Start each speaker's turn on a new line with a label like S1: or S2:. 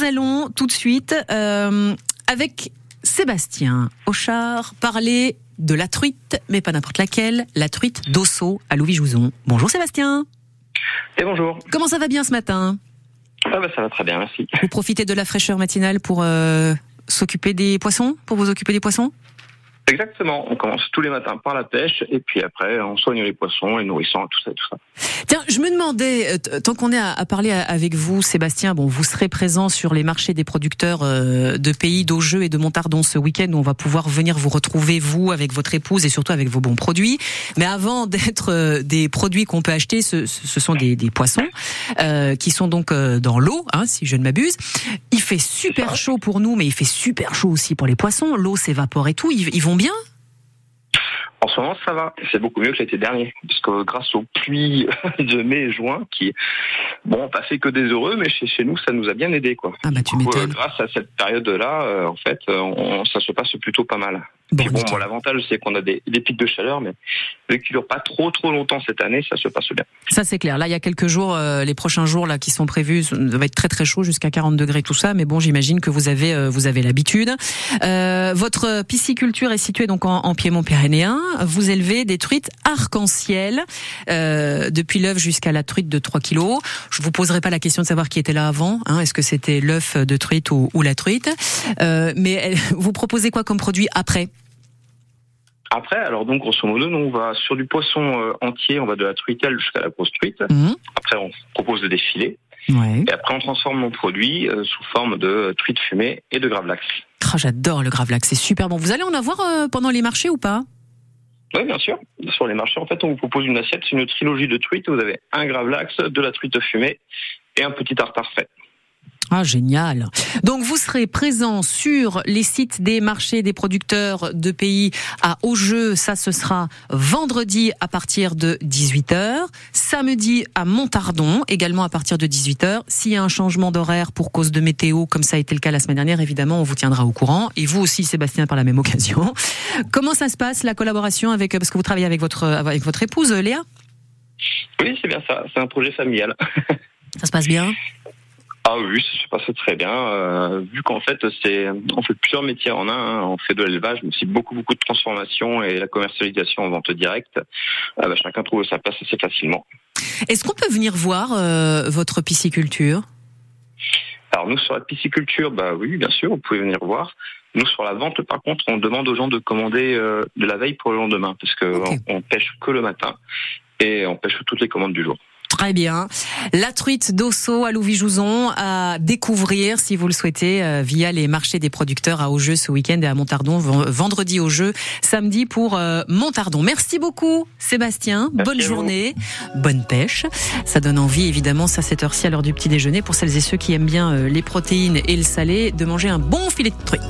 S1: Nous allons tout de suite euh, avec Sébastien Auchard parler de la truite, mais pas n'importe laquelle, la truite d'Osso à Louis-Jouzon. Bonjour Sébastien.
S2: Et bonjour.
S1: Comment ça va bien ce matin?
S2: Ah bah Ça va très bien, merci.
S1: Vous profitez de la fraîcheur matinale pour euh, s'occuper des poissons, pour vous occuper des poissons?
S2: Exactement. On commence tous les matins par la pêche et puis après on soigne les poissons, les nourrissants, tout ça, tout ça.
S1: Tiens, je me demandais, euh, tant qu'on est à, parler avec vous, Sébastien, bon, vous serez présent sur les marchés des producteurs euh, de pays d'Augeux et de Montardon ce week-end où on va pouvoir venir vous retrouver, vous, avec votre épouse et surtout avec vos bons produits. Mais avant d'être euh, des produits qu'on peut acheter, ce, sont des, poissons qui sont donc dans l'eau, hein, si je ne m'abuse. Fait super chaud pour nous, mais il fait super chaud aussi pour les poissons. L'eau s'évapore et tout. Ils, ils vont bien?
S2: En ce moment, ça va. C'est beaucoup mieux que l'été dernier, puisque grâce aux pluies de mai et juin, qui, bon, pas fait que des heureux, mais chez, chez nous, ça nous a bien aidé, quoi.
S1: Ah bah tu
S2: euh, grâce à cette période-là, euh, en fait, on, ça se passe plutôt pas mal. Bon, bon, l'avantage, c'est qu'on a des, des, pics de chaleur, mais vu qu'ils durent pas trop trop longtemps cette année, ça se passe bien.
S1: Ça c'est clair. Là, il y a quelques jours, euh, les prochains jours là qui sont prévus, ça va être très très chaud, jusqu'à 40 degrés tout ça. Mais bon, j'imagine que vous avez euh, vous avez l'habitude. Euh, votre pisciculture est située donc en, en Piémont pyrénéen. Vous élevez des truites arc-en-ciel euh, depuis l'œuf jusqu'à la truite de 3 kilos. Je vous poserai pas la question de savoir qui était là avant. Hein, Est-ce que c'était l'œuf de truite ou, ou la truite? Mais vous proposez quoi comme produit après?
S2: Après, alors donc grosso modo, nous, on va sur du poisson euh, entier, on va de la truitelle jusqu'à la grosse truite.
S1: Mmh.
S2: Après, on propose des filets.
S1: Ouais.
S2: Et après, on transforme mon produit euh, sous forme de truite fumée et de gravlax.
S1: Oh, J'adore le gravlax, c'est super bon. Vous allez en avoir euh, pendant les marchés ou pas?
S2: Oui, bien sûr. Sur les marchés, en fait, on vous propose une assiette, c'est une trilogie de truites. Vous avez un gravlax, de la truite fumée et un petit tartare frais.
S1: Ah, génial. Donc, vous serez présent sur les sites des marchés des producteurs de pays à Augeux. Ça, ce sera vendredi à partir de 18h. Samedi à Montardon, également à partir de 18h. S'il y a un changement d'horaire pour cause de météo, comme ça a été le cas la semaine dernière, évidemment, on vous tiendra au courant. Et vous aussi, Sébastien, par la même occasion. Comment ça se passe, la collaboration avec, parce que vous travaillez avec votre, avec votre épouse, Léa?
S2: Oui, c'est bien ça. C'est un projet familial.
S1: ça se passe bien?
S2: Ah oui, ça se passe très bien. Euh, vu qu'en fait, c'est, on fait plusieurs métiers en un. Hein. On fait de l'élevage, mais aussi beaucoup, beaucoup de transformation et la commercialisation en vente directe. Euh, bah, chacun trouve sa place assez facilement.
S1: Est-ce qu'on peut venir voir euh, votre pisciculture?
S2: Alors nous, sur la pisciculture, bah oui, bien sûr, vous pouvez venir voir. Nous, sur la vente, par contre, on demande aux gens de commander euh, de la veille pour le lendemain, parce que on pêche que le matin et on pêche toutes les commandes du jour.
S1: Très bien. La truite d'Osso à Louis-Jouzon à découvrir si vous le souhaitez euh, via les marchés des producteurs à Augeux ce week-end et à Montardon ven- vendredi au jeu, samedi pour euh, Montardon. Merci beaucoup Sébastien.
S2: Merci
S1: bonne journée, bonne pêche. Ça donne envie évidemment ça cette heure-ci à l'heure du petit déjeuner pour celles et ceux qui aiment bien euh, les protéines et le salé de manger un bon filet de truite.